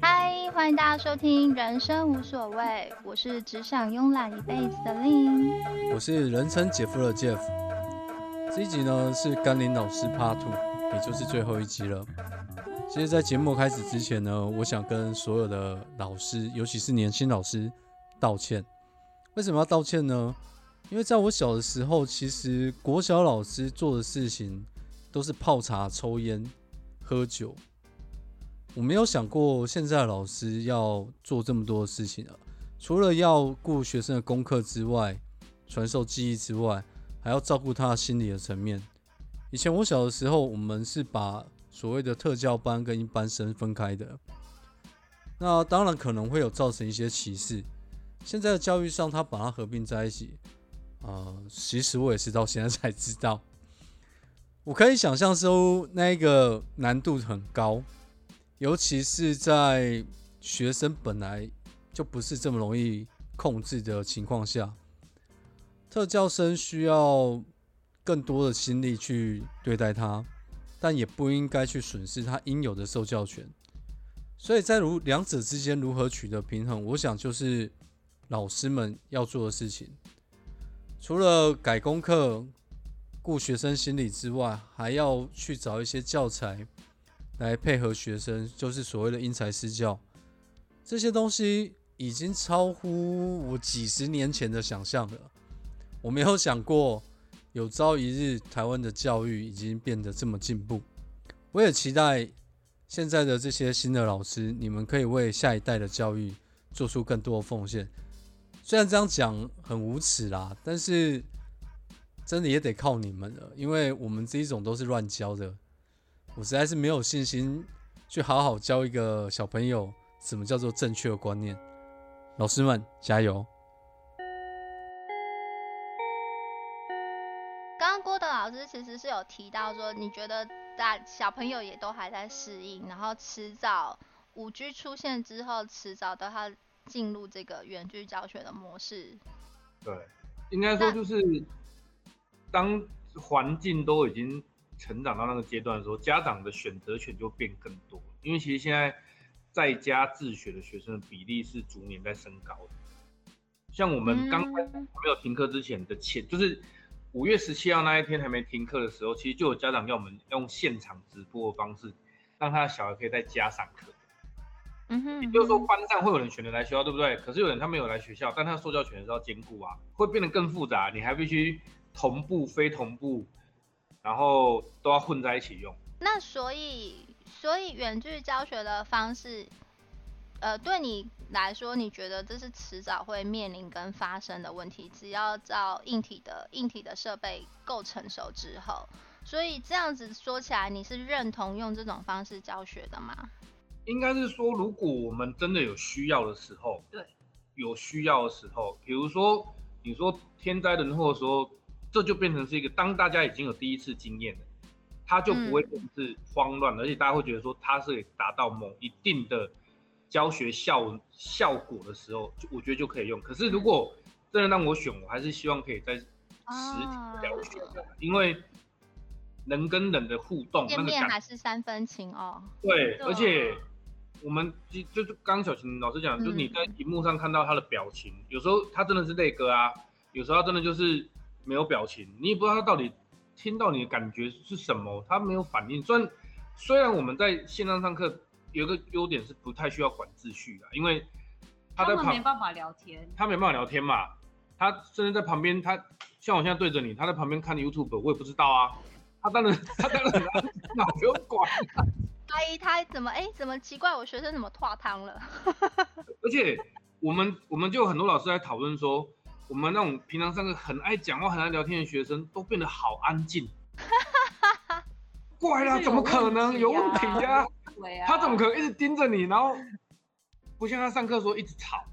嗨，欢迎大家收听《人生无所谓》，我是只想慵懒一辈子的 Lin，我是人称姐夫的 Jeff。这一集呢是甘霖老师 Part Two，也就是最后一集了。其实，在节目开始之前呢，我想跟所有的老师，尤其是年轻老师道歉。为什么要道歉呢？因为在我小的时候，其实国小老师做的事情都是泡茶、抽烟、喝酒。我没有想过现在的老师要做这么多事情啊！除了要顾学生的功课之外，传授技艺之外，还要照顾他心理的层面。以前我小的时候，我们是把所谓的特教班跟一般生分开的，那当然可能会有造成一些歧视。现在的教育上，他把它合并在一起。呃，其实我也是到现在才知道，我可以想象说那个难度很高，尤其是在学生本来就不是这么容易控制的情况下，特教生需要更多的心力去对待他，但也不应该去损失他应有的受教权。所以在如两者之间如何取得平衡，我想就是老师们要做的事情。除了改功课、顾学生心理之外，还要去找一些教材来配合学生，就是所谓的因材施教。这些东西已经超乎我几十年前的想象了。我没有想过有朝一日台湾的教育已经变得这么进步。我也期待现在的这些新的老师，你们可以为下一代的教育做出更多的奉献。虽然这样讲很无耻啦，但是真的也得靠你们了，因为我们这一种都是乱教的，我实在是没有信心去好好教一个小朋友什么叫做正确的观念。老师们加油！刚刚郭德老师其实是有提到说，你觉得大小朋友也都还在适应，然后迟早五 G 出现之后，迟早都要。进入这个远距教学的模式，对，应该说就是当环境都已经成长到那个阶段的时候，家长的选择权就变更多。因为其实现在在家自学的学生的比例是逐年在升高的。像我们刚没有停课之前的前，就是五月十七号那一天还没停课的时候，其实就有家长要我们用现场直播的方式，让他的小孩可以在家上课。嗯哼，也就是说班上会有人选择来学校，对不对？可是有人他没有来学校，但他受教权是要兼顾啊，会变得更复杂。你还必须同步、非同步，然后都要混在一起用。那所以，所以远距教学的方式，呃，对你来说，你觉得这是迟早会面临跟发生的问题？只要照硬体的硬体的设备够成熟之后，所以这样子说起来，你是认同用这种方式教学的吗？应该是说，如果我们真的有需要的时候，对，有需要的时候，比如说你说天灾人祸的时候，这就变成是一个当大家已经有第一次经验了，它就不会是慌乱，而且大家会觉得说他是达到某一定的教学效效果的时候，就我觉得就可以用。可是如果真的让我选，我还是希望可以在实体教学的，因为人跟人的互动，见面还是三分情哦。对，而且。我们就就是刚小琴老师讲，就是你在荧幕上看到他的表情，有时候他真的是泪哥啊，有时候他真的就是没有表情，你也不知道他到底听到你的感觉是什么，他没有反应。虽然虽然我们在线上上课有一个优点是不太需要管秩序的，因为他在旁没办法聊天，他没办法聊天嘛，他甚至在旁边，他像我现在对着你，他在旁边看 YouTube，我也不知道啊，他当然 他当然哪不用管。阿姨，他怎么哎？怎么奇怪？我学生怎么脱汤了？而且我们我们就有很多老师在讨论说，我们那种平常上课很爱讲话、很爱聊天的学生，都变得好安静。怪啦，怎么可能有问题呀？他怎么可能一直盯着你，然后不像他上课时候一直吵？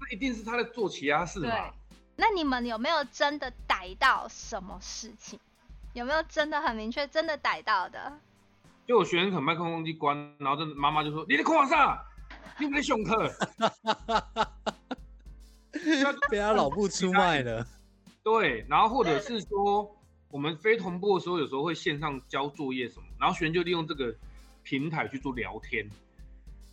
那一定是他在做其他事嘛？那你们有没有真的逮到什么事情？有没有真的很明确，真的逮到的？就我学生可能麦克风机关，然后这妈妈就说：“你在夸啥？你在上课？” 被他老婆出卖了。对，然后或者是说，我们非同步的时候，有时候会线上交作业什么，然后学生就利用这个平台去做聊天。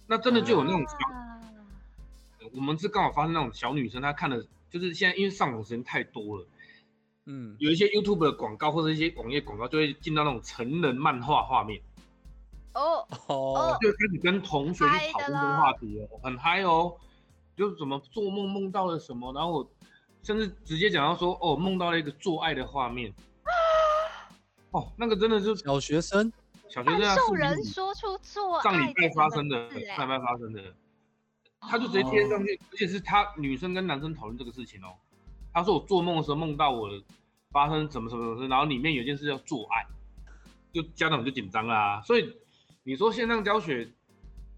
那真的就有那种小，我们是刚好发生那种小女生，她看的，就是现在因为上网时间太多了，嗯，有一些 YouTube 的广告或者一些网页广告就会进到那种成人漫画画面，哦哦，就开始跟同学去讨论这个话题哦，很嗨哦，就是怎么做梦梦到了什么，然后我甚至直接讲到说，哦，梦到了一个做爱的画面，哦，那个真的是小学生。小学生受人说出做上礼拜发生的，上礼拜发生的，他就直接贴上去，而且是他女生跟男生讨论这个事情哦。他说我做梦的时候梦到我发生什么什么什么，然后里面有件事要做爱，就家长就紧张啦。所以你说线上教学，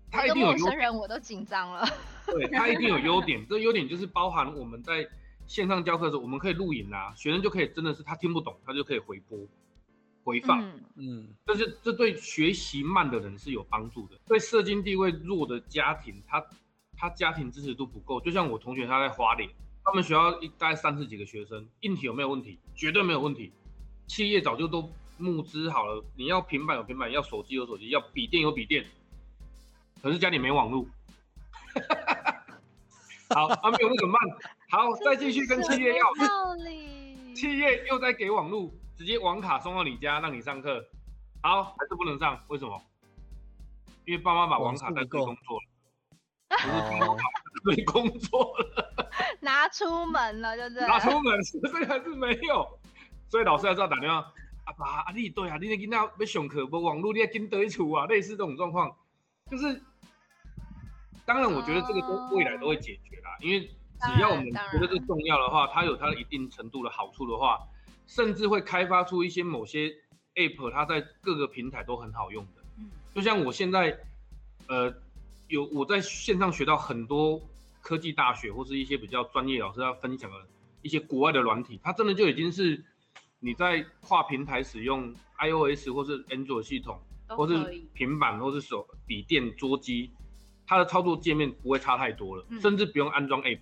他一定有陌生人我都紧张了。对他一定有优点，这优点就是包含我们在线上教课的时候，我们可以录影啊，学生就可以真的是他听不懂，他就可以回播。回放，嗯，但是这对学习慢的人是有帮助的。对社经地位弱的家庭，他他家庭支持度不够。就像我同学他在花莲，他们学校一大概三十几个学生，硬体有没有问题？绝对没有问题。企业早就都募资好了，你要平板有平板，要手机有手机，要笔电有笔电。可是家里没网络，好，啊没有那个慢。好，再继续跟企业要，企业又在给网路。直接网卡送到你家，让你上课，好还是不能上？为什么？因为爸妈把网卡带去工作了，不是网卡带工作了，拿出门了，就是拿出门，是不是还是没有？所以老师还是要打电话，阿爸阿弟，对啊，你那囡仔要上课，无网络你要跟得处啊，类似这种状况，就是当然，我觉得这个都未来都会解决啦，因为只要我们觉得这重要的话，它有它的一定程度的好处的话。甚至会开发出一些某些 app，它在各个平台都很好用的。嗯，就像我现在，呃，有我在线上学到很多科技大学或是一些比较专业老师要分享的一些国外的软体，它真的就已经是你在跨平台使用 iOS 或是 Android 系统，或是平板或是手笔电桌机，它的操作界面不会差太多了，甚至不用安装 app。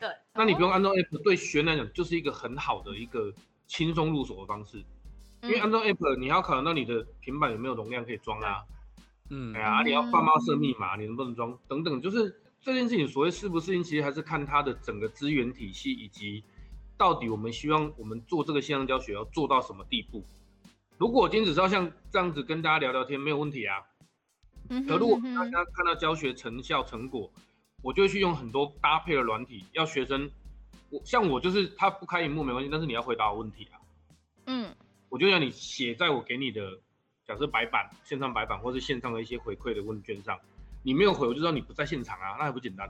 对，那你不用安装 app，对学员来讲就是一个很好的一个。轻松入手的方式，因为安装 app 你要考量到你的平板有没有容量可以装啊，嗯，哎呀，你要爸妈设密码，你能不能装等等，就是这件事情所谓适不适应，其实还是看它的整个资源体系以及到底我们希望我们做这个线上教学要做到什么地步。如果我今天只是要像这样子跟大家聊聊天，没有问题啊。可如果大家看到教学成效成果，我就会去用很多搭配的软体，要学生。我像我就是他不开荧幕没关系，但是你要回答我问题啊。嗯，我就让你写在我给你的假设白板、线上白板或是线上的一些回馈的问卷上。你没有回，我就知道你不在现场啊，那还不简单？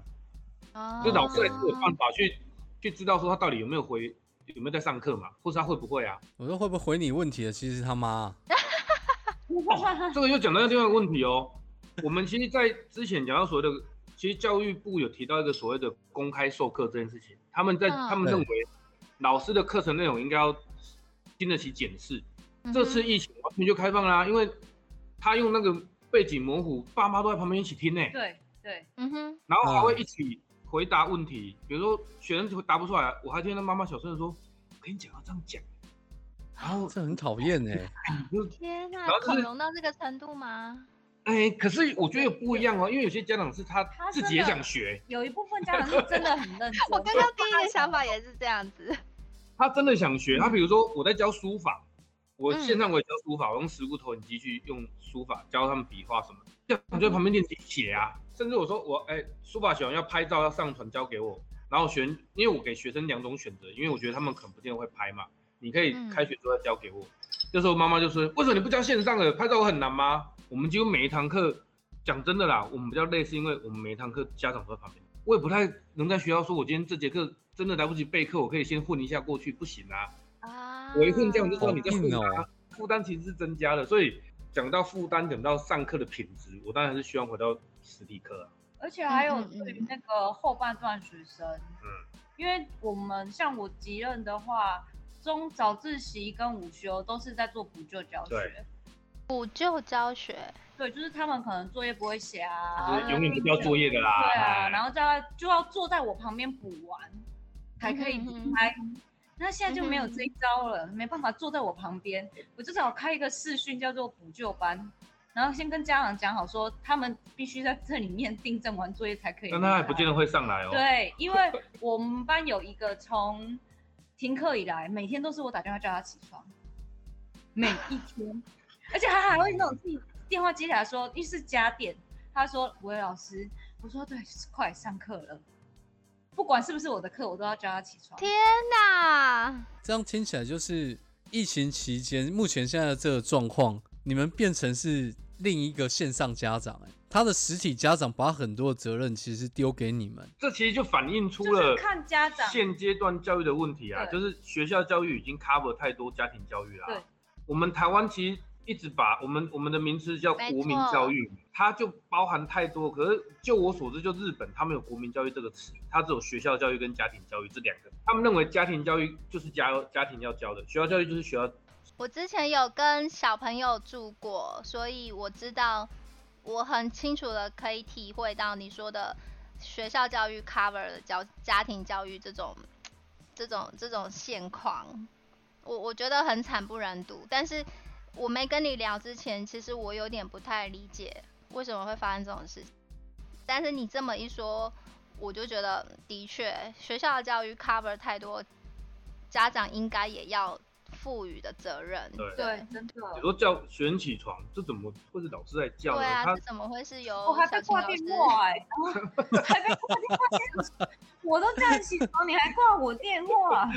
哦，就老师还是有办法去去知道说他到底有没有回，有没有在上课嘛，或是他会不会啊？我说会不会回你问题的，其实他妈。这个又讲到另外一个问题哦。我们其实，在之前讲到所谓的，其实教育部有提到一个所谓的公开授课这件事情。他们在他们认为，老师的课程内容应该要经得起检视。这次疫情完全就开放啦，因为他用那个背景模糊，爸妈都在旁边一起听呢。对对，嗯哼。然后还会一起回答问题，比如说学生答不出来，我还听到妈妈小声的说：“我跟你讲要这样讲。”然后这很讨厌 哎。天哪，恐龙到这个程度吗？哎，可是我觉得不一样哦，因为有些家长是他自己也想学，有一部分家长是真的很认 真。我刚刚第一个想法也是这样子，他真的想学。他比如说我在教书法，我线上我也教书法，我用实物投影机去用书法教他们笔画什么，就我就在旁边练习写啊。甚至我说我哎，书法写完要拍照要上传交给我，然后选，因为我给学生两种选择，因为我觉得他们可能不见得会拍嘛，你可以开学之后再交给我。这时候妈妈就说，为什么你不教线上的？拍照很难吗？我们几乎每一堂课，讲真的啦，我们比较累，是因为我们每一堂课家长都在旁边，我也不太能在学校说，我今天这节课真的来不及备课，我可以先混一下过去，不行啊。啊。我一混这样就知道你在负担，负担其实是增加的，所以讲到负担，讲到上课的品质，我当然还是希望回到实体课啊。而且还有对于那个后半段学生，嗯，因为我们像我级任的话，中早自习跟午休都是在做补救教学。补救教学，对，就是他们可能作业不会写啊，永远不交作业的啦。对啊，然后在就要坐在我旁边补完，才可以离开。那现在就没有这一招了，没办法坐在我旁边，我就只好开一个视讯，叫做补救班。然后先跟家长讲好，说他们必须在这里面订正完作业才可以。但他还不见得会上来哦。对，因为我们班有一个从停课以来，每天都是我打电话叫他起床，每一天，而且他还会那种自己电话接起来说，因为是家电，他说喂老师，我说对，快上课了，不管是不是我的课，我都要叫他起床。天哪！这样听起来就是疫情期间，目前现在的这个状况，你们变成是另一个线上家长、哎，他的实体家长把很多的责任其实丢给你们。这其实就反映出了看家长现阶段教育的问题啊，就是学校教育已经 cover 太多家庭教育啦。对，我们台湾其实一直把我们我们的名词叫国民教育，它就包含太多。可是就我所知，就日本他们有国民教育这个词，它只有学校教育跟家庭教育这两个。他们认为家庭教育就是家家庭要教的，学校教育就是学校。我之前有跟小朋友住过，所以我知道，我很清楚的可以体会到你说的学校教育 cover 的教家庭教育这种这种这种现况，我我觉得很惨不忍睹。但是我没跟你聊之前，其实我有点不太理解为什么会发生这种事情。但是你这么一说，我就觉得的确学校的教育 cover 太多，家长应该也要赋予的责任。对对，真的。你说叫学生起床，这怎么会是老师在叫呢？对啊，他这怎么会是由我还被挂小青老师？电话哎、还被挂电话，我都叫你起床，你还挂我电话，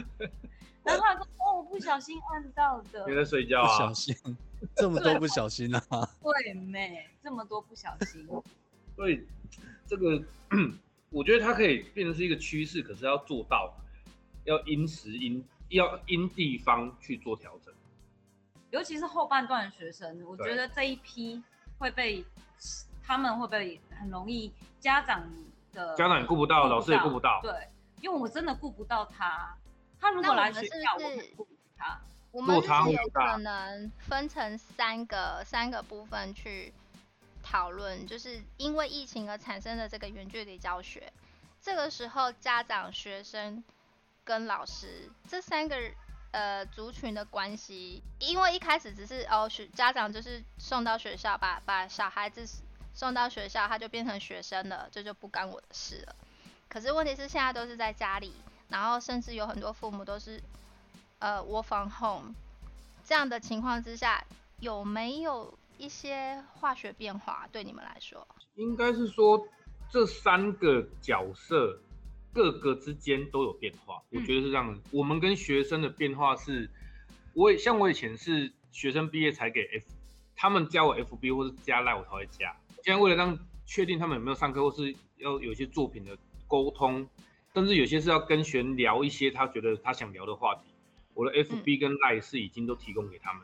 然后他说哦，我不小心按到的你，在睡觉不啊小？心，这么多不小心啊！对妹，这么多不小心，所以这个我觉得它可以变成是一个趋势，可是要做到，要因时因要因地方去做调整。尤其是后半段的学生，我对觉得这一批会被他们会被很容易家长的家长也顾不到，老师也顾不到。对，因为我真的顾不到他，他如果来学校，我们是不他。我们就是有可能分成三个三个部分去讨论，就是因为疫情而产生的这个远距离教学，这个时候家长、学生跟老师这三个呃族群的关系，因为一开始只是哦学家长就是送到学校，把把小孩子送到学校，他就变成学生了，这就不干我的事了。可是问题是现在都是在家里，然后甚至有很多父母都是呃 work from home 这样的情况之下，有没有一些化学变化对你们来说？应该是说这三个角色各个之间都有变化，我嗯觉得是这样子。我们跟学生的变化是，我也像我以前是学生毕业才给 F，他们加我 FB 或是加赖我才会加。现在为了让确定他们有没有上课，或是要有一些作品的沟通，甚至有些是要跟学员聊一些他觉得他想聊的话题，我的 FB 跟赖是已经都提供给他们，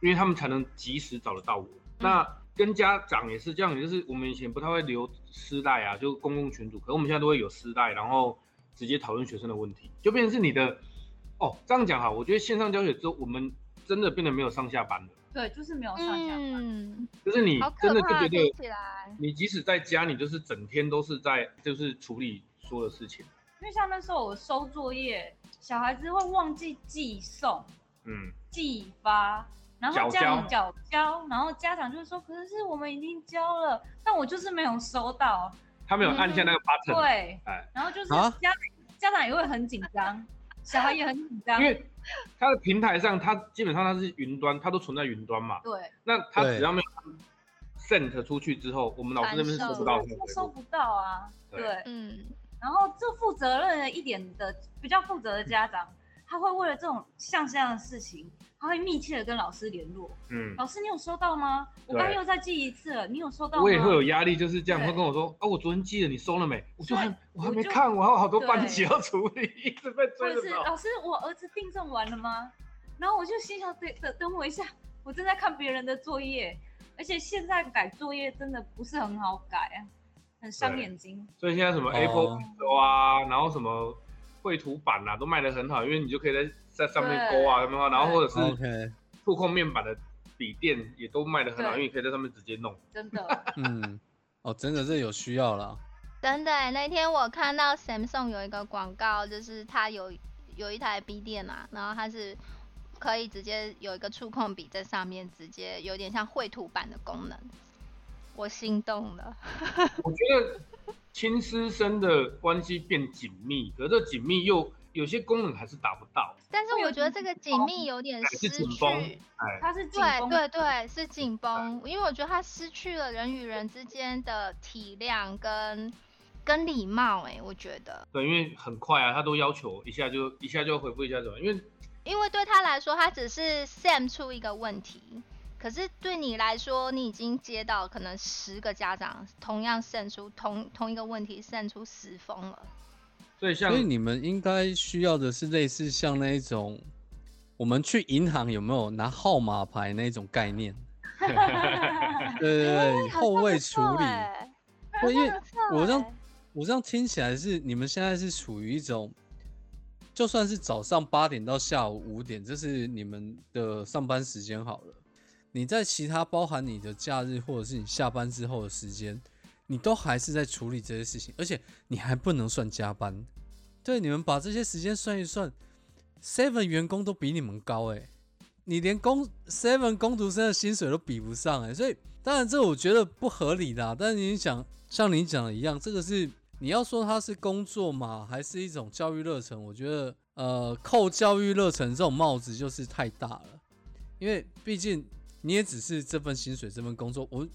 因为他们才能及时找得到我。那跟家长也是这样，就是我们以前不太会留私带啊，就公共群组，可是我们现在都会有私带，然后直接讨论学生的问题，就变成是你的哦。这样讲哈，我觉得线上教学之后，我们真的变得没有上下班了，对，就是没有上下班。嗯，就是你真，的就觉得。你即使在家，你就是整天都是在就是处理所有的事情，因为像那时候我收作业，小孩子会忘记寄送、嗯，寄发，然后家长交缴交，然后家长就是说，可是我们已经交了，但我就是没有收到。他没有按下那个 button，、对，哎，然后就是啊家长家长也会很紧张，小孩也很紧张因。为它的平台上，它基本上它是云端，它都存在云端嘛，对，那它对只要没有 send 出去之后，我们老师那边是收不到收不到啊。对对，嗯，然后这负责任的一点的比较负责的家长，他会为了这种像这样的事情，他会密切的跟老师联络。嗯，老师，你有收到吗？我对刚刚又再寄一次了，你有收到吗？我也会有压力，就是这样，对会跟我说啊，我昨天寄了，你收了没？我就还我还没看，我还有好多班级要处理，一直被或追着是老师，我儿子订正完了吗？然后我就心想，等等等我一下，我正在看别人的作业，而且现在改作业真的不是很好改啊，很伤眼睛。所以现在什么哦 Apple Pencil 啊，然后什么绘图板啊，都卖的很好，因为你就可以在在上面勾啊，有没有？然后或者是 OK，触控面板的笔电也都卖的很好，因为你可以在上面直接弄。真的，嗯，哦，真的是有需要了。真的欸，那天我看到 Samsung 有一个广告，就是它有有一台笔电嘛，然后它是可以直接有一个触控笔在上面，直接有点像绘图板的功能，我心动了。我觉得亲师生的关系变紧密，可是这紧密又有些功能还是达不到。但是我觉得这个紧密有点失去，紧绷哎，它是对对对，是紧绷，因为我觉得它失去了人与人之间的体谅跟跟礼貌，哎，我觉得，对，因为很快啊，他都要求一下就一下就回复一下怎么，因为因为对他来说，他只是 Sam 出一个问题。可是对你来说，你已经接到可能十个家长同样胜出同同一个问题，胜出十封了。所以像所以你们应该需要的是类似像那一种，我们去银行有没有拿号码牌那种概念？对 对对，后位处理。对，因为我这样我这样听起来是你们现在是处于一种，就算是早上八点到下午五点，这是你们的上班时间好了。你在其他包含你的假日或者是你下班之后的时间，你都还是在处理这些事情，而且你还不能算加班。对，你们把这些时间算一算，seven 员工都比你们高哎、你连工 seven 工读生的薪水都比不上哎、所以当然这我觉得不合理啦。但是你想，像你讲的一样，这个是你要说它是工作嘛，还是一种教育热忱？我觉得呃，扣教育热忱这种帽子就是太大了，因为毕竟你也只是这份薪水、这份工作。我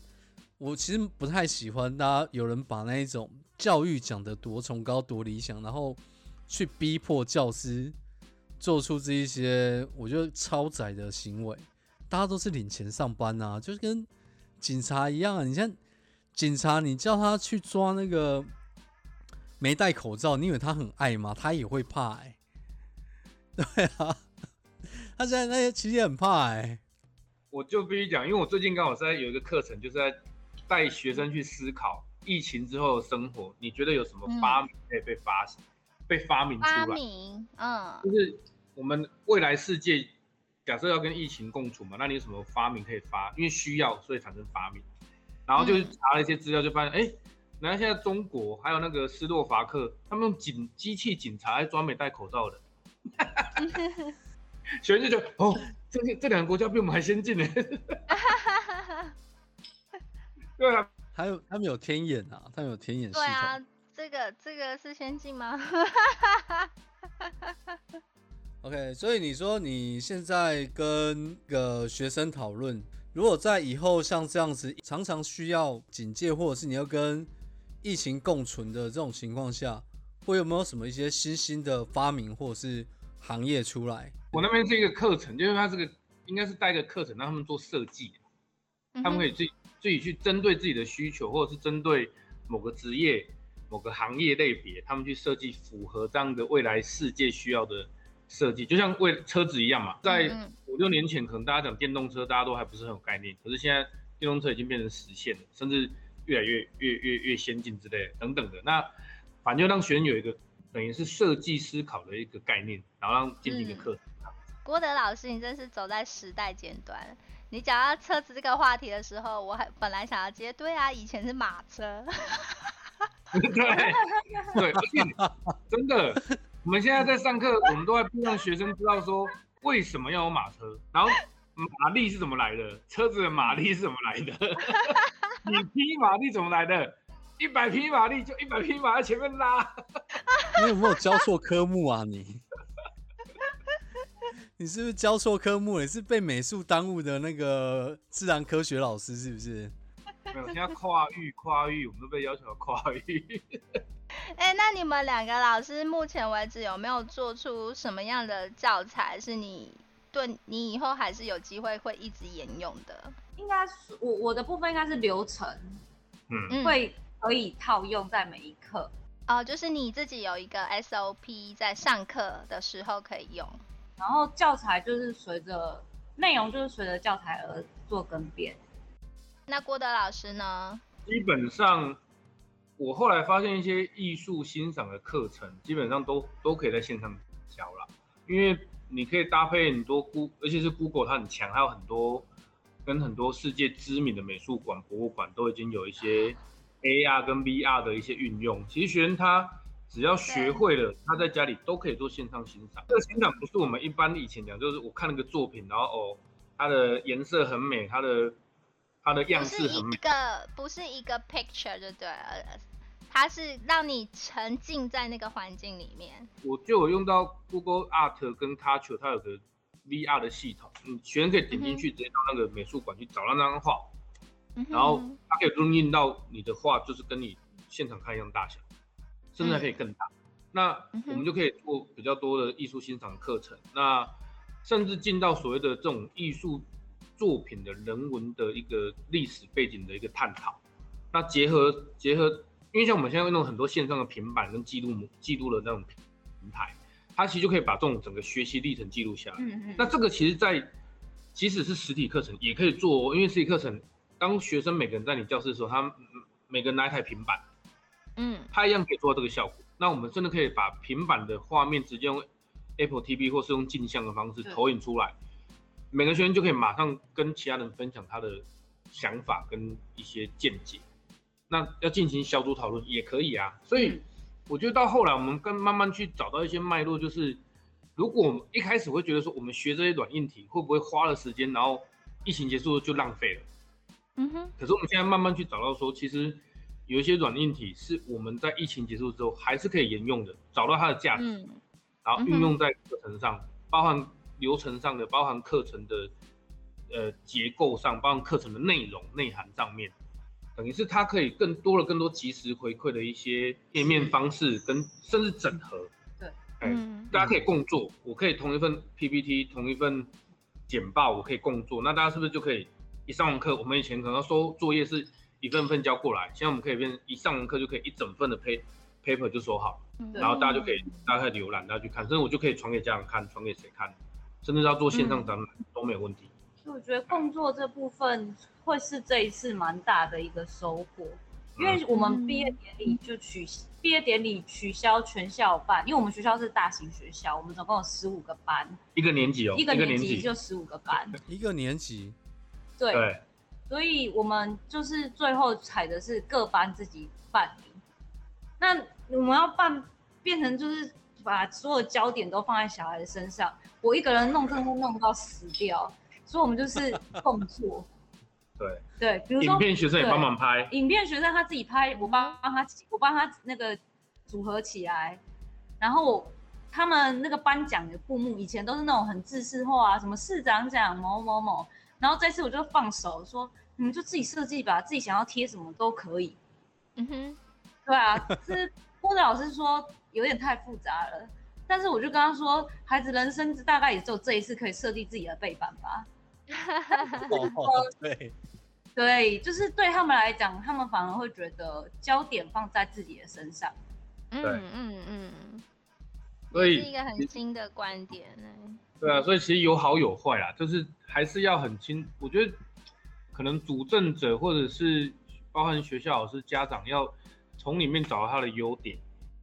我其实不太喜欢大家有人把那一种教育讲得多崇高、多理想，然后去逼迫教师做出这一些我觉得超载的行为。大家都是领钱上班啊，就是跟警察一样啊。你像警察，你叫他去抓那个没戴口罩，你以为他很爱吗？他也会怕哎、对啊，他现在那些其实也很怕哎、我就必须讲，因为我最近刚好在有一个课程，就是在带学生去思考疫情之后的生活。你觉得有什么嗯发明可以被发、被发明出发来？明，嗯，就是我们未来世界假设要跟疫情共处嘛，那你有什么发明可以发？因为需要，所以产生发明。然后就查了一些资料，就发现，哎、原来现在中国还有那个斯洛伐克，他们用警机器警察来专门戴口罩的。学生就觉得，哦，这些这两个国家比我们还先进呢。对啊，还有他们有天眼啊，他们有天眼系统。对啊，这个这个是先进吗？OK，所以你说你现在跟个学生讨论，如果在以后像这样子常常需要警戒，或者是你要跟疫情共存的这种情况下，会有没有什么一些新兴的发明或者是行业出来？我那边是一个课程，就是他这个应该是带一个课程，让他们做设计，嗯他们可以自己自己去针对自己的需求，或者是针对某个职业、某个行业类别，他们去设计符合这样的未来世界需要的设计，就像为车子一样嘛，在五六年前，可能大家讲电动车，大家都还不是很有概念，可是现在电动车已经变成实现了，甚至越来越越越越先进之类的等等的。那反正就让学生有一个等于是设计思考的一个概念，然后让进行一个课程。郭德老师，你真是走在时代尖端。你讲到车子这个话题的时候，我还本来想要接，对啊，以前是马车，对对，而且 真的，我们现在在上课，我们都在让学生知道说为什么要有马车，然后马力是怎么来的，车子的马力是怎么来的，你匹马力怎么来的？一百匹马力就一百匹马在前面拉，你有没有教错科目啊你？你是不是教错科目了？你是被美术耽误的那个自然科学老师是不是？没有，现在跨域跨域，我们都被要求要跨域。哎、那你们两个老师目前为止有没有做出什么样的教材，是你对你以后还是有机会会一直沿用的？应该是我我的部分应该是流程，嗯，嗯，会可以套用在每一课。哦，就是你自己有一个 SOP，在上课的时候可以用。然后教材就是随着内容就是随着教材而做更变。那郭德老师呢？基本上，我后来发现一些艺术欣赏的课程，基本上都都可以在线上教了，因为你可以搭配很多 Google，而且是 Google 它很强，还有很多跟很多世界知名的美术馆、博物馆都已经有一些 AR 跟 VR 的一些运用。其实学生他只要学会了，他在家里都可以做线上欣赏。这个欣赏不是我们一般以前讲，就是我看那个作品，然后哦，它的颜色很美，它的它的样式很美，个不是一个 picture 就对了，它是让你沉浸在那个环境里面。我就有用到 Google Art 跟 Touch，它有个 VR 的系统，你，学生可以点进去，直接到那个美术馆去找到那张画，嗯然后它可以录印到你的画，就是跟你现场看一样大小，甚至还可以更大。那我们就可以做比较多的艺术欣赏课程，那甚至进到所谓的这种艺术作品的人文的一个历史背景的一个探讨。那结合结合，因为像我们现在用很多线上的平板跟记录记录的那种平台，它其实就可以把这种整个学习历程记录下来。嗯嗯，那这个其实在，即使是实体课程也可以做、哦，因为实体课程，当学生每个人在你教室的时候，他每个人拿一台平板，嗯他一样可以做到这个效果。那我们真的可以把平板的画面直接用 Apple TV 或是用镜像的方式投影出来，每个学生就可以马上跟其他人分享他的想法跟一些见解。那要进行小组讨论也可以啊，所以嗯我觉得到后来我们跟慢慢去找到一些脉络，就是如果我们一开始会觉得说我们学这些软硬体会不会花了时间，然后疫情结束就浪费了。嗯哼。可是我们现在慢慢去找到说，其实有一些软硬体是我们在疫情结束之后还是可以沿用的，找到它的价值，嗯。然后运用在课程上，包含流程上的，包含课程的呃结构上，包含课程的内容内涵上面，等于是它可以更多了更多及时回馈的一些页面方式跟甚至整合。对，哎，嗯。大家可以共做，我可以同一份 PPT，同一份简报，我可以共做，那大家是不是就可以一上完课，我们以前可能要收作业是一份份交过来，现在我们可以变一上完课就可以一整份的 pa paper 就收好然后大家就可以大家可以浏览，大家去看，甚至我就可以传给家长看，传给谁看，甚至要做线上展览都没有问题。所以我觉得工作这部分会是这一次蛮大的一个收获，因为我们毕业典礼就取毕业典礼取消全校办，因为我们学校是大型学校，我们总共有十五个班，一个年级哦，一个年级。就十五个班，一个年级，对，对，所以我们就是最后采的是各班自己办理。那我们要办变成就是把所有焦点都放在小孩的身上，我一个人弄真的会弄到死掉，所以我们就是共作。对，对，比如说影片学生也帮忙拍，影片学生他自己拍，我帮帮他，我帮他那个组合起来，然后他们那个颁奖的布幕以前都是那种很制式化啊，什么市长奖某某某，然后这次我就放手说，你们就自己设计吧，自己想要贴什么都可以。嗯哼对啊，是郭德老师说有点太复杂了，但是我就跟他说，孩子人生大概也只有这一次可以设计自己的背板吧。哦，对，对，就是对他们来讲，他们反而会觉得焦点放在自己的身上。嗯对嗯嗯，所以是一个很新的观点呢。对啊，所以其实有好有坏啦，就是还是要很清。我觉得可能主政者或者是包含学校老师、家长要从里面找到他的优点，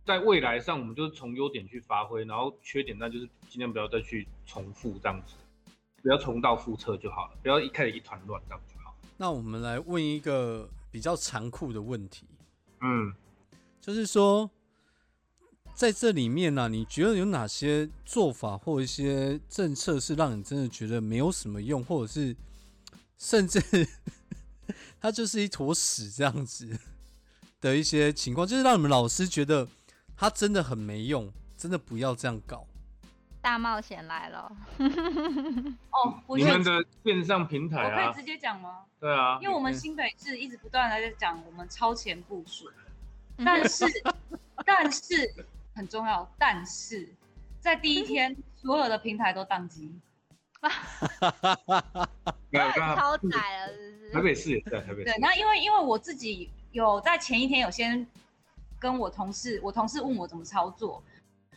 在未来上我们就是从优点去发挥，然后缺点那就是尽量不要再去重复这样子，不要重蹈覆辙就好了，不要一开始一团乱这样就好。那我们来问一个比较残酷的问题，嗯，就是说，在这里面呢、你觉得有哪些做法或一些政策是让你真的觉得没有什么用，或者是 甚至 它就是一坨屎这样子的一些情况，就是让你们老师觉得它真的很没用，真的不要这样搞。大冒险来了，哦，我觉得你们的线上平台啊。我可以直，接讲吗？对啊，因为我们新北市一直不断的在讲我们超前部署，嗯但是但是很重要，但是在第一天 所有的平台都宕机。对啊超载了，是不是？台北市也在台北市对，，那因为因为我自己有在前一天有先跟我同事，我同事问我怎么操作，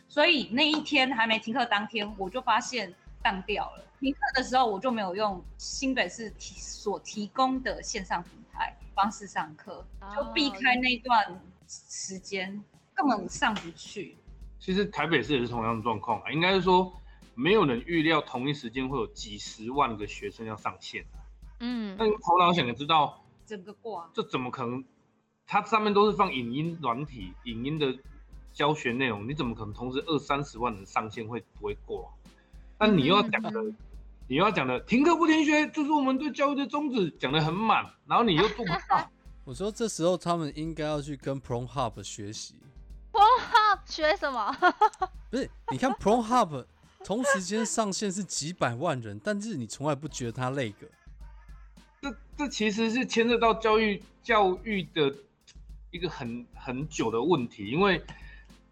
所以那一天还没停课当天，我就发现当掉了。停课的时候我就没有用新北市提所提供的线上平台方式上课，就避开那段时间，根本上不去。其实台北市也是同样的状况啊，应该是说没有人预料同一时间会有几十万个学生要上线啊。嗯那你头脑想也知道，整个挂，这怎么可能？它上面都是放影音软体、影音的教学内容，你怎么可能同时二三十万人上线会不会过？那你又要讲的，你又要讲的停课不停学，这是我们对教育的宗旨，讲的很满，然后你又做不到。我说这时候他们应该要去跟 Pro Hub 学习。Pro Hub 学什么？不是，你看 Pro Hub 同时间上线是几百万人，但是你从来不觉得他累个。这这其实是牵涉到教育教育的一个很很久的问题，因为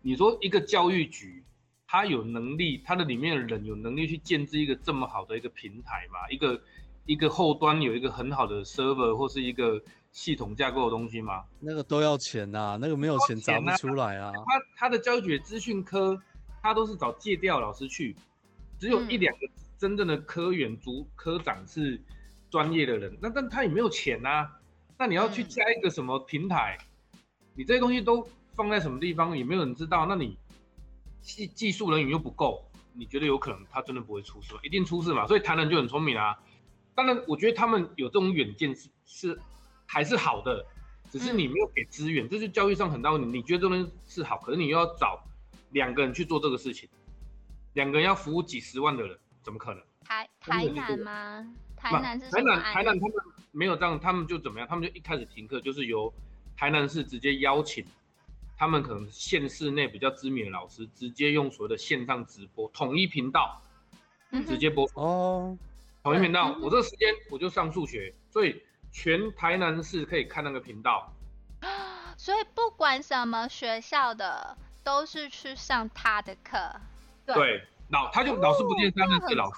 你说一个教育局，它有能力，它的里面的人有能力去建制一个这么好的一个平台嘛？一个一个后端有一个很好的 server 或是一个系统架构的东西吗？那个都要钱呐，那个没有钱砸不出来啊。他他的教育局资讯科，他都是找借调老师去，只有一两个真正的科员组科长是。专业的人，那但他也没有钱呐，那你要去加一个什么平台，你这些东西都放在什么地方，也没有人知道，那你技技术人员又不够，你觉得有可能他真的不会出事吗？一定出事嘛，所以台人就很聪明啊。当然，我觉得他们有这种远见是是还是好的，只是你没有给资源，这是教育上很大问题。你觉得这东西是好，可是你又要找两个人去做这个事情，两个人要服务几十万的人，怎么可能？台台南吗？台南是台南，台南他们没有这样，他们就怎么样？他们就一开始停课，就是由台南市直接邀请他们可能县市内比较知名的老师，直接用所谓的线上直播统一频道，直接播哦，统一频道。我这个时间我就上数学，所以全台南市可以看那个频道。所以不管什么学校的，都是去上他的课。对。老他就老师不见他那是老师，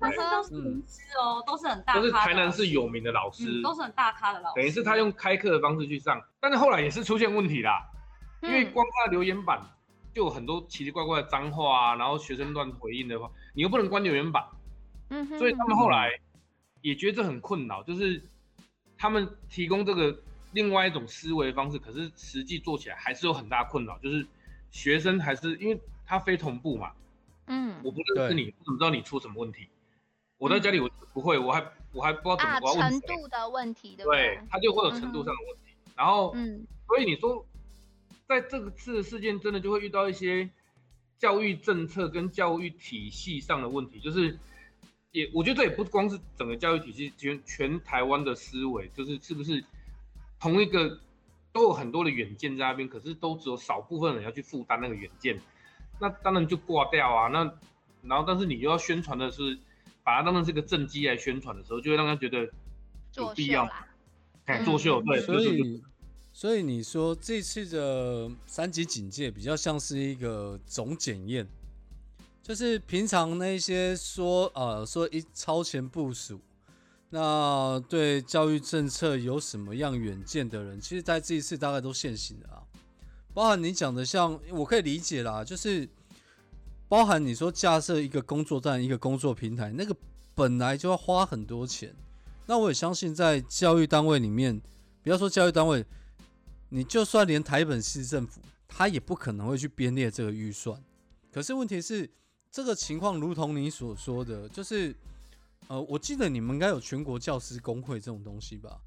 而且都是名师哦，都是很大，都是台南市有名的老师，都是很大咖的老师。等于是他用开课的方式去上，但是后来也是出现问题啦，因为光他留言板就有很多奇奇怪怪的脏话啊，然后学生乱回应的话，你又不能关留言板，嗯，所以他们后来也觉得这很困扰，就是他们提供这个另外一种思维方式，可是实际做起来还是有很大困扰，就是学生还是因为他非同步嘛。嗯，我不认识你，我怎么知道你出什么问题？我在家里我不会，我还我还不知道怎么我要问程度的问题，对对？他就会有程度上的问题。然后，嗯，所以你说，在这个次的事件，真的就会遇到一些教育政策跟教育体系上的问题，就是也我觉得这也不光是整个教育体系，全全台湾的思维，就是是不是同一个都有很多的远见在那边，可是都只有少部分人要去负担那个远见。那当然就挂掉啊！那然后，但是你又要宣传的是，把它当成是个正机来宣传的时候，就会让他觉得有必要，哎，作秀对。所以，所以你说这次的三级警戒比较像是一个总检验，就是平常那些说呃说一超前部署，那对教育政策有什么样远见的人，其实在这一次大概都现行了啊。包含你讲的，像我可以理解啦，就是包含你说架设一个工作站、一个工作平台，那个本来就要花很多钱。那我也相信，在教育单位里面，不要说教育单位，你就算连台本市政府，他也不可能会去编列这个预算。可是问题是，这个情况如同你所说的，就是呃，我记得你们应该有全国教师工会这种东西吧？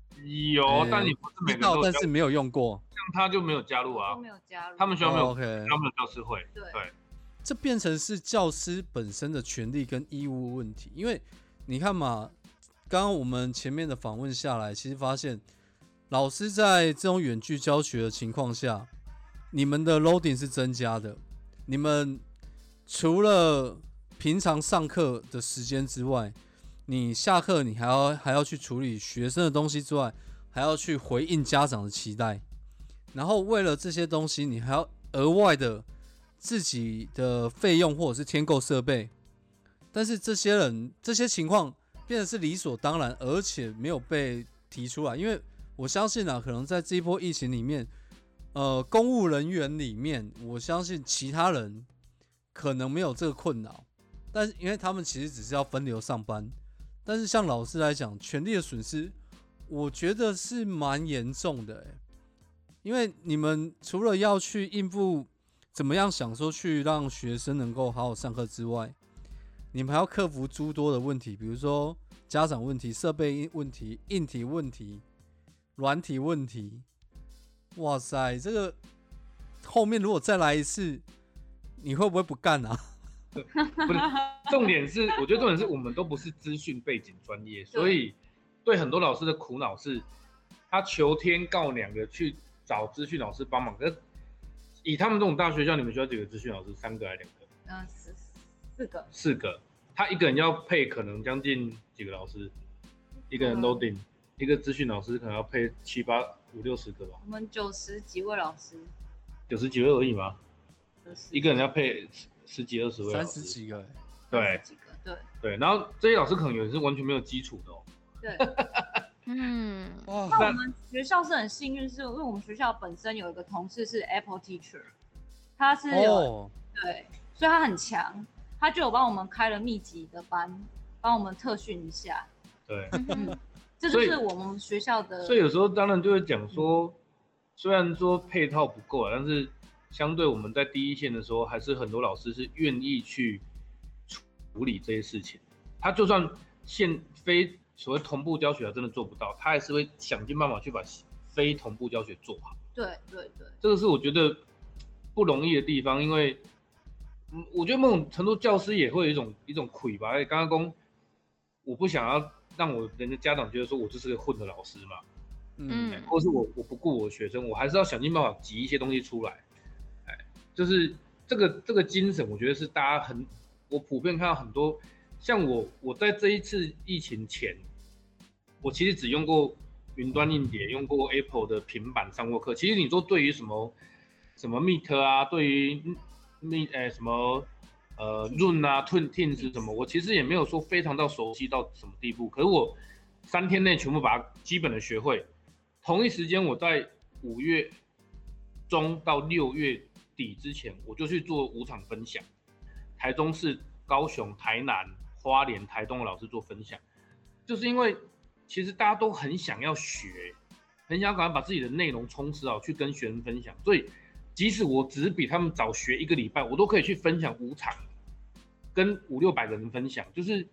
有，但你不是每个但是没有用过。像他就没有加入啊，没有加入。他们学校没有，他们有教师会。对，这变成是教师本身的权利跟义务问题。因为你看嘛，刚刚我们前面的访问下来，其实发现老师在这种远距教学的情况下，你们的 loading 是增加的。你们除了平常上课的时间之外，你下课你还要还要去处理学生的东西之外，还要去回应家长的期待，然后为了这些东西，你还要额外的自己的费用或者是添购设备，但是这些人这些情况变得是理所当然，而且没有被提出来，因为我相信啊，可能在这一波疫情里面，呃，公务人员里面，我相信其他人可能没有这个困扰，但是因为他们其实只是要分流上班。但是像老师来讲，权力的损失，我觉得是蛮严重的，因为你们除了要去应付怎么样想说去让学生能够好好上课之外，你们还要克服诸多的问题，比如说家长问题、设备问题、硬体问题、软体问题。哇塞，这个后面如果再来一次，你会不会不干啊？不是，重点是，我觉得重点是我们都不是资讯背景专业，所以对很多老师的苦恼是，他求天告娘的去找资讯老师帮忙。可是以他们这种大学校，你们学校几个资讯老师？三个还是两个？嗯，四四个，四个。他一个人要配可能将近几个老师，一个人 loading，、一个资讯老师可能要配七八五六十个吧，我们九十几位老师，九十几位而已嘛，90一个人要配十十几二十位老三师，十几个欸，对30几个，对对。然后这些老师可能有人是完全没有基础的哦。对。嗯，那我们学校是很幸运，是因为我们学校本身有一个同事是 Apple Teacher，他是有、哦，对，所以他很强，他就有帮我们开了密集的班，帮我们特训一下。对，嗯，这就是我们学校的。所以有时候当然就会讲说，虽然说配套不够啊，但是相对我们在第一线的时候，还是很多老师是愿意去处理这些事情。他就算现非所谓同步教学，他真的做不到，他还是会想尽办法去把非同步教学做好。对对对，这个是我觉得不容易的地方，因为，嗯，我觉得某种程度教师也会有一种一种愧吧。哎，刚刚公，我不想要让我人家家长觉得说我就是个混的老师嘛，嗯嗯或是我我不顾我学生，我还是要想尽办法挤一些东西出来。就是这个这个精神，我觉得是大家很，我普遍看到很多，像我我在这一次疫情前，我其实只用过云端硬碟，用过 Apple 的平板上过课。其实你说对于什么什么 Meet 啊，对于 Meet 哎什么呃 Run 啊、Twin Teams 什么，我其实也没有说非常到熟悉到什么地步。可是我三天内全部把它基本的学会。同一时间，我在五月中到六月底之前，我就去做五场分享，台中市、高雄、台南、花莲、台东的老师做分享，就是因为其实大家都很想要学，很想赶快把自己的内容充实好，去跟学生分享。所以，即使我只比他们早学一个礼拜，我都可以去分享五场，跟五六百个人分享。就是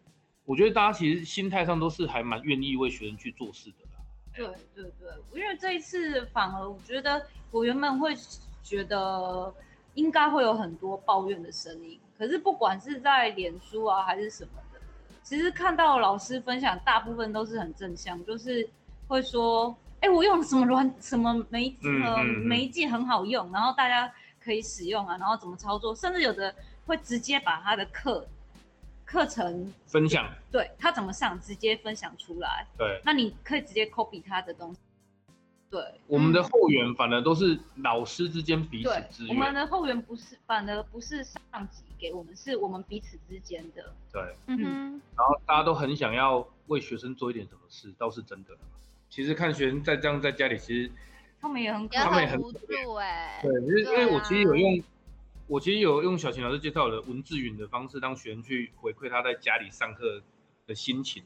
我觉得大家其实心态上都是还蛮愿意为学生去做事的啦。对对对，因为这一次反而我觉得我原本会觉得应该会有很多抱怨的声音，可是不管是在脸书啊还是什么的，其实看到老师分享，大部分都是很正向，就是会说，哎，我用什么软什么媒呃媒介很好用，然后大家可以使用啊，然后怎么操作，甚至有的会直接把他的课课程分享，对他怎么上直接分享出来，对。那你可以直接 copy 他的东西，对。我们的后援反而都是老师之间彼此对支，我们，的后援不是，反而不是上级给我们，是我们彼此之间的。对，嗯哼，然后大家都很想要为学生做一点什么事，倒是真的。其实看学生在这样在家里，其实他们也很他们也很很无助哎、对，因为因为我其实有啊用，我其实有用小琴老师介绍的文字云的方式，让学生去回馈他在家里上课的心情。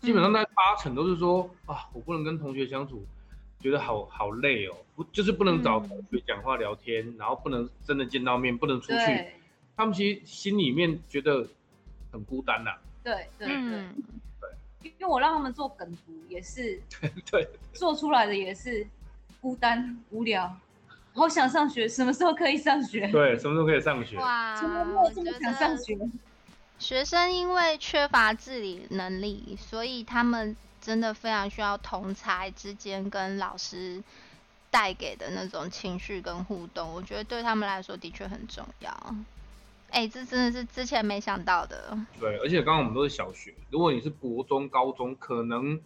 基本上在八成都是说啊，我不能跟同学相处，觉得好好累哦，不就是不能找嗯同学讲话聊天，然后不能真的见到面，不能出去。他们其实心里面觉得很孤单呐、对对对，嗯，因为我让他们做梗图，也是 对，做出来的也是孤单无聊，好想上学，什么时候可以上学？对，什么时候可以上学？哇，从来没有这么想上得学。学生因为缺乏自理能力，所以他们真的非常需要同才之间跟老师带给的那种情绪跟互动，我觉得对他们来说的确很重要。哎、这真的是之前没想到的。对，而且刚刚我们都是小学，如果你是国中、高中，可能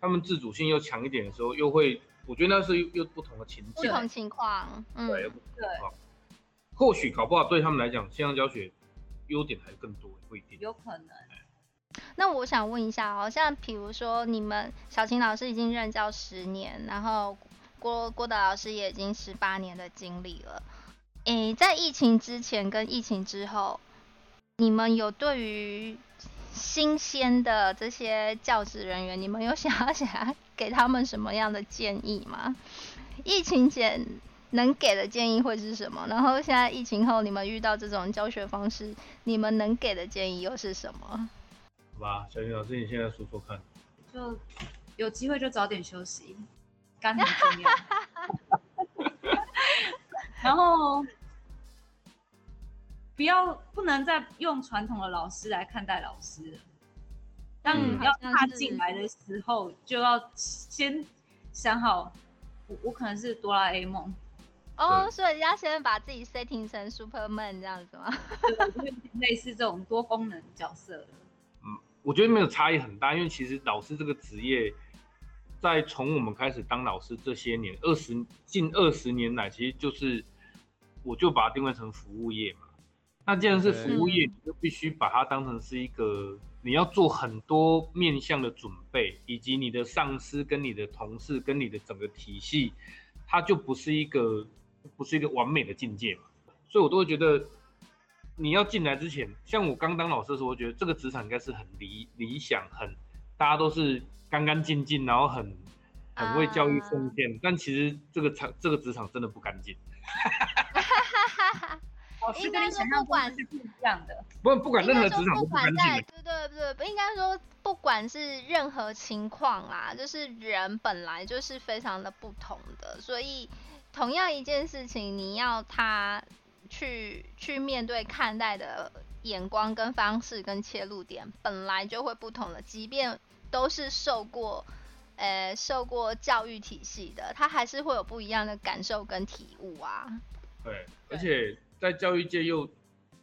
他们自主性又强一点的时候，又会，我觉得那是又又不同的情境。不同情况，嗯，对，对，或许搞不好对他们来讲，线上教学优点还更多，不一定。有可能。那我想问一下哦，像比如说你们小琴老师已经任教十年，然后郭郭德老师也已经十八年的经历了。诶，在疫情之前跟疫情之后，你们有对于新鲜的这些教职人员，你们有想要 想要给他们什么样的建议吗？疫情前能给的建议会是什么？然后现在疫情后，你们遇到这种教学方式，你们能给的建议又是什么？好吧，小云老师，你现在说说看。就有机会就早点休息，肝很重要。然后不要不能再用传统的老师来看待老师了。当要好像是踏进来的时候，就要先想好，我我可能是哆啦 A 梦，哦，对所以要先把自己 setting 成 Superman 这样子吗？类似这种多功能角色了。我觉得没有差异很大，因为其实老师这个职业，在从我们开始当老师这些年，二十近二十年来，其实就是我就把它定位成服务业嘛。那既然是服务业，你就必须把它当成是一个你要做很多面向的准备，以及你的上司跟你的同事跟你的整个体系，它就不是一个不是一个完美的境界嘛。所以我都会觉得你要进来之前，像我刚当老师的时候，我觉得这个职场应该是很理理想，很大家都是干干净净，然后很很为教育奉献。但其实这个场这个职场真的不干净。老师应该说跟你想象不管是不一样的。不不管任何职场不干管在。对对对，不应该说不管是任何情况啦，就是人本来就是非常的不同的，所以同样一件事情，你要他去去面对看待的眼光跟方式跟切入点，本来就会不同了，即便都是受过。呃，受过教育体系的，他还是会有不一样的感受跟体悟啊。对，而且在教育界又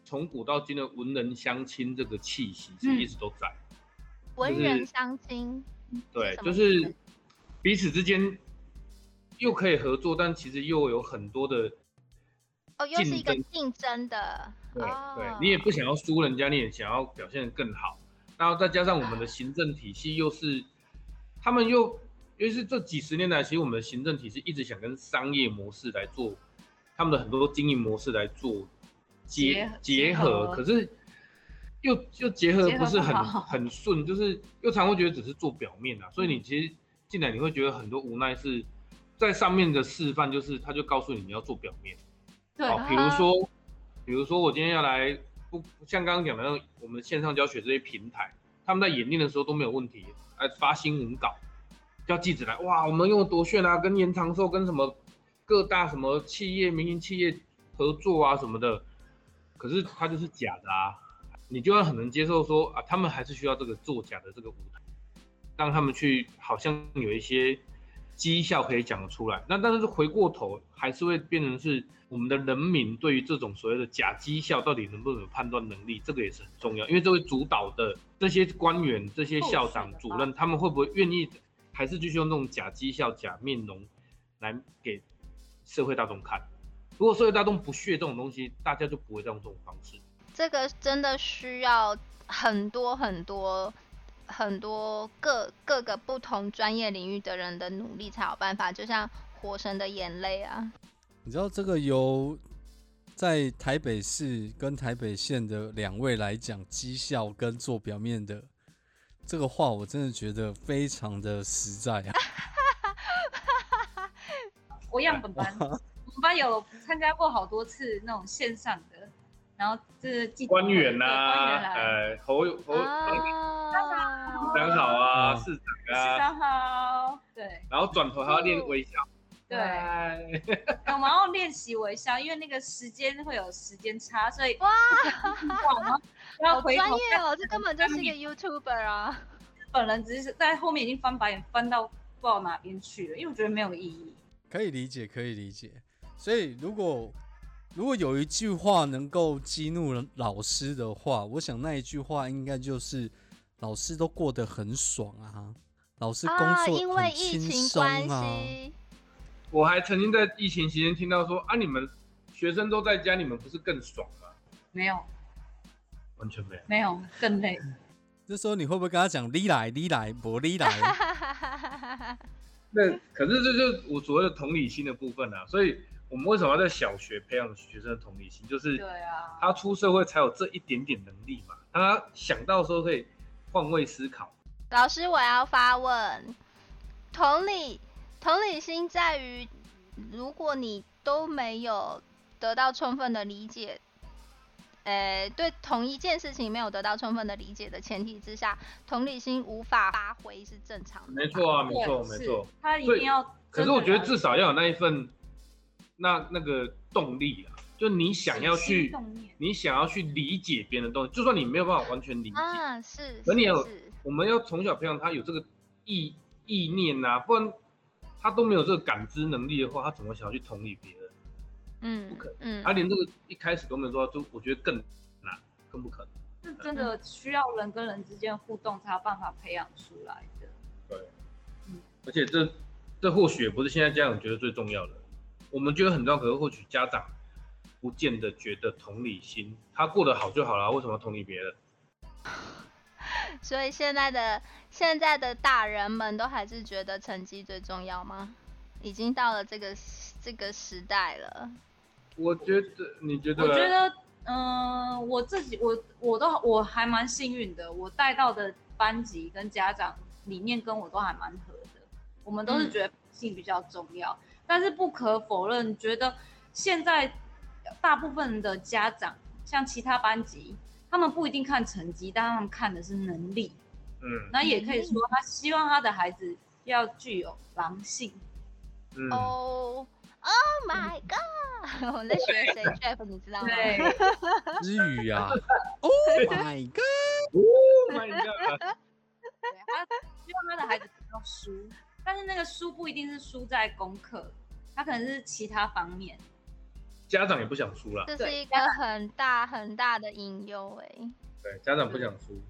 从古到今的文人相亲这个气息是嗯一直都在。文人相亲，对，就是彼此之间又可以合作，但其实又有很多的哦，又是一个竞争的，对、哦、对，你也不想要输人家，你也想要表现得更好。然后再加上我们的行政体系又是，他们又，尤其是这几十年来，其实我们的行政体系一直想跟商业模式来做，他们的很多经营模式来做结结结合，可是又又结合不是很不很顺，就是又常会觉得只是做表面啊，所以你其实进来你会觉得很多无奈是在上面的示范，就是他就告诉你你要做表面。对，好，比如说，比如说我今天要来不像刚刚讲的那种我们线上教学这些平台，他们在演练的时候都没有问题，哎，发新闻稿，叫记者来，哇，我们用多炫啊，跟延长寿跟什么各大什么企业、民营企业合作啊什么的，可是它就是假的啊，你就要很能接受说啊，他们还是需要这个作假的这个舞台，让他们去好像有一些绩效可以讲得出来。那但是回过头还是会变成是我们的人民对于这种所谓的假绩效到底能不能有判断能力，这个也是很重要，因为这位主导的这些官员、这些校长、主任，他们会不会愿意还是继续用这种假绩效、假面容来给社会大众看？如果社会大众不屑这种东西，大家就不会再用这种方式。这个真的需要很多很多很多各各个不同专业领域的人的努力才有办法，就像《火神的眼泪》啊，你知道这个由在台北市跟台北县的两位来讲绩效跟做表面的这个话，我真的觉得非常的实在啊。我样本班，我们班有参加过好多次那种线上的，然后这记官员对呐、呃，侯友侯啊，市长好啊，啊市长市啊，长好，对。然后转头还要练微笑，对，嗨。我们要练习微笑，因为那个时间会有时间差，所以哇，然后要好回头专业哦，这根本就是一个 YouTuber 啊。本人只是在后面已经翻白眼翻到不知道哪边去了，因为我觉得没有意义。可以理解，可以理解。所以如果如果有一句话能够激怒老师的话，我想那一句话应该就是老师都过得很爽啊，老师工啊，作因为很疫轻松情关啊。系，我还曾经在疫情期间听到说啊，你们学生都在家，你们不是更爽吗？没有，完全没有。没有，更累。这时候你会不会跟他讲“你来，你来，我你来 那可是这就是我所谓的同理心的部分啊，所以我们为什么要在小学培养学生的同理心？就是对啊，他出社会才有这一点点能力嘛，他想到的时候可以换位思考。老师，我要发问。同理，同理心在于，如果你都没有得到充分的理解，呃，对同一件事情没有得到充分的理解的前提之下，同理心无法发挥是正常的。没错啊，没错没错。他一定要。可是我觉得至少要有那一份那那个动力啊，就你想要去你想要去理解别人的东西，就算你没有办法完全理解，啊，是，可你有我们要从小培养他有这个意意念呐、不然他都没有这个感知能力的话，他怎么想要去同理别人？嗯不可能嗯他，连这个一开始都没有做到，就我觉得更难，更不可能。是真的需要人跟人之间互动才有办法培养出来的。对而且这这或许也不是现在家长觉得最重要的，我们觉得很重要，可是或许家长不见得觉得同理心，他过得好就好了，为什么要同理别人？所以现在的现在的大人们都还是觉得成绩最重要吗？已经到了这个这个时代了。我觉得你觉得？我觉得，嗯、我自己我我都我还蛮幸运的，我带到的班级跟家长理念跟我都还蛮合的，我们都是嗯觉得性比较重要，但是不可否认，觉得现在大部分的家长，像其他班级，他们不一定看成绩，但他们看的是能力，嗯那也可以说他希望他的孩子要具有狼性。嗯，哦、oh, my god！我在学谁 Jeff，你知道吗？对，之语啊，Oh my god！Oh my god！对他希望他的孩子不要输，但是那个输不一定是输在功课，他可能是其他方面。家长也不想输了，这是一个很大很大的隐忧哎。对，家长不想输。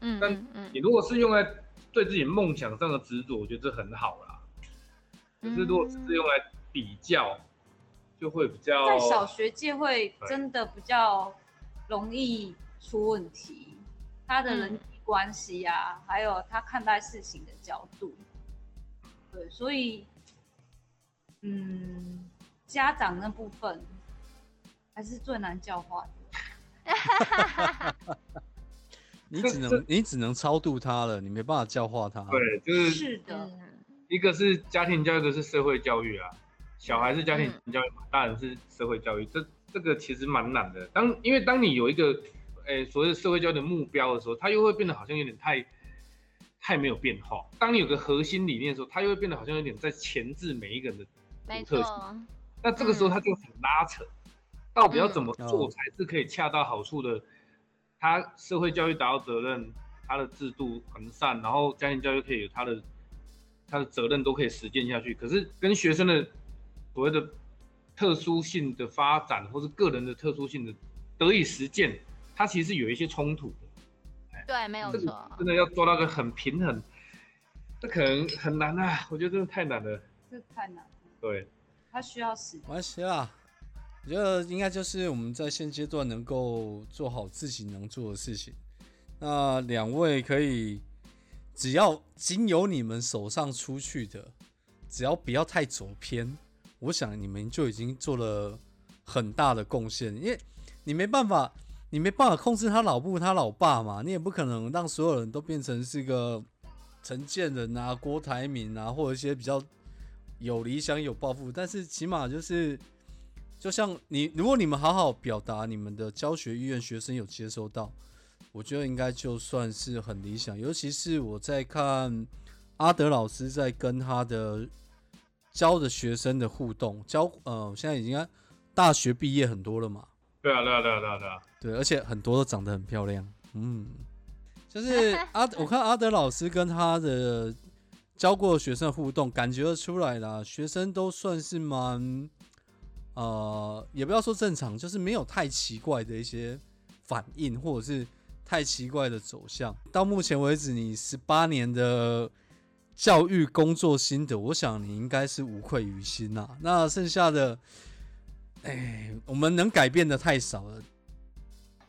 嗯但你如果是用来对自己梦想上的执着，我觉得这很好啦。可是如果只是用来比较，就会比较在小学界会真的比较容易出问题，他的人嗯际关系啊，还有他看待事情的角度，对，所以，嗯，家长那部分还是最难教化的。你只能你只能超度他了，你没办法教化他。对，就是是的，嗯一个是家庭教育，一个是社会教育啊。小孩是家庭教育嘛，大人是社会教育，这这个其实蛮难的。当因为当你有一个诶、所谓的社会教育的目标的时候，它又会变得好像有点太太没有变化。当你有个核心理念的时候，它又会变得好像有点在钳制每一个人的没。错，那这个时候他就很拉扯，到底要怎么嗯做才是可以恰到好处的？他社会教育达到责任，他的制度完善，然后家庭教育可以有他的他的责任都可以实践下去。可是跟学生的所谓的特殊性的发展，或是个人的特殊性的得以实践，它其实是有一些冲突的。对，没有错。真的要做到个很平衡，这可能很难啊！我觉得真的太难了。这太难了，对，他需要时间没。关系啦，我觉得应该就是我们在现阶段能够做好自己能做的事情。那两位可以，只要经由你们手上出去的，只要不要太走偏，我想你们就已经做了很大的贡献。因为你没办法，你没办法控制他老布他老爸嘛，你也不可能让所有人都变成是个陈建仁啊、郭台铭啊，或者一些比较有理想、有抱负，但是起码就是，就像你，如果你们好好表达你们的教学意愿，学生有接收到，我觉得应该就算是很理想。尤其是我在看阿德老师在跟他的教的学生的互动，教呃，现在已经大学毕业很多了嘛，对啊，对啊，对啊，对啊，对啊。对，而且很多都长得很漂亮，嗯，就是 阿，我看阿德老师跟他的教过学生互动，感觉得出来啦，学生都算是蛮，呃，也不要说正常，就是没有太奇怪的一些反应，或者是太奇怪的走向。到目前为止，你十八年的教育工作心得，我想你应该是无愧于心呐。那剩下的，哎，我们能改变的太少了。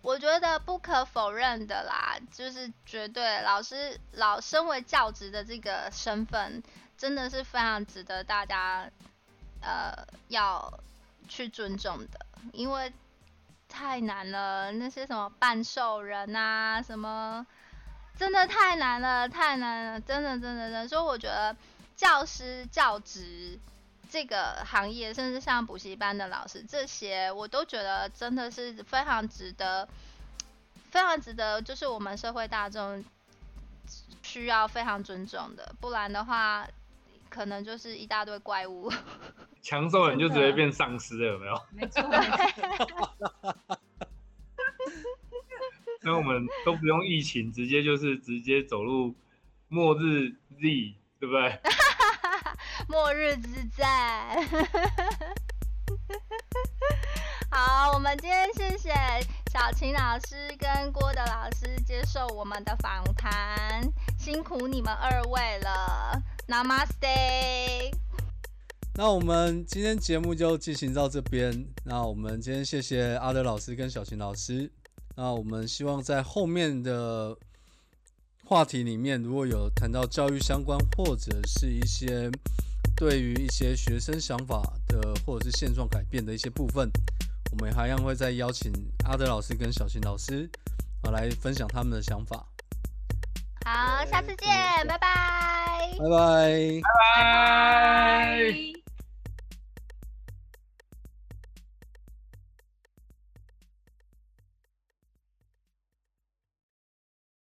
我觉得不可否认的啦，就是绝对老师老身为教职的这个身份，真的是非常值得大家呃要去尊重的，因为太难了，那些什么半兽人啊，什么真的太难了，太难了，真的真的真的，所以我觉得教师教职。这个行业，甚至像补习班的老师，这些我都觉得真的是非常值得，非常值得，就是我们社会大众需要非常尊重的，不然的话，可能就是一大堆怪物。强兽人就直接变丧尸了，有没有？没错，没 错那我们都不用疫情，直接就是直接走入末日 Z，对不对？末日之战。好，我们今天谢谢小琴老师跟郭德老师接受我们的访谈，辛苦你们二位了，Namaste。那我们今天节目就进行到这边。那我们今天谢谢阿德老师跟小琴老师。那我们希望在后面的话题里面，如果有谈到教育相关，或者是一些对于一些学生想法的，或者是现状改变的一些部分，我们还将会再邀请阿德老师跟小琴老师啊来分享他们的想法。好，下次见，拜拜。拜拜。拜。拜。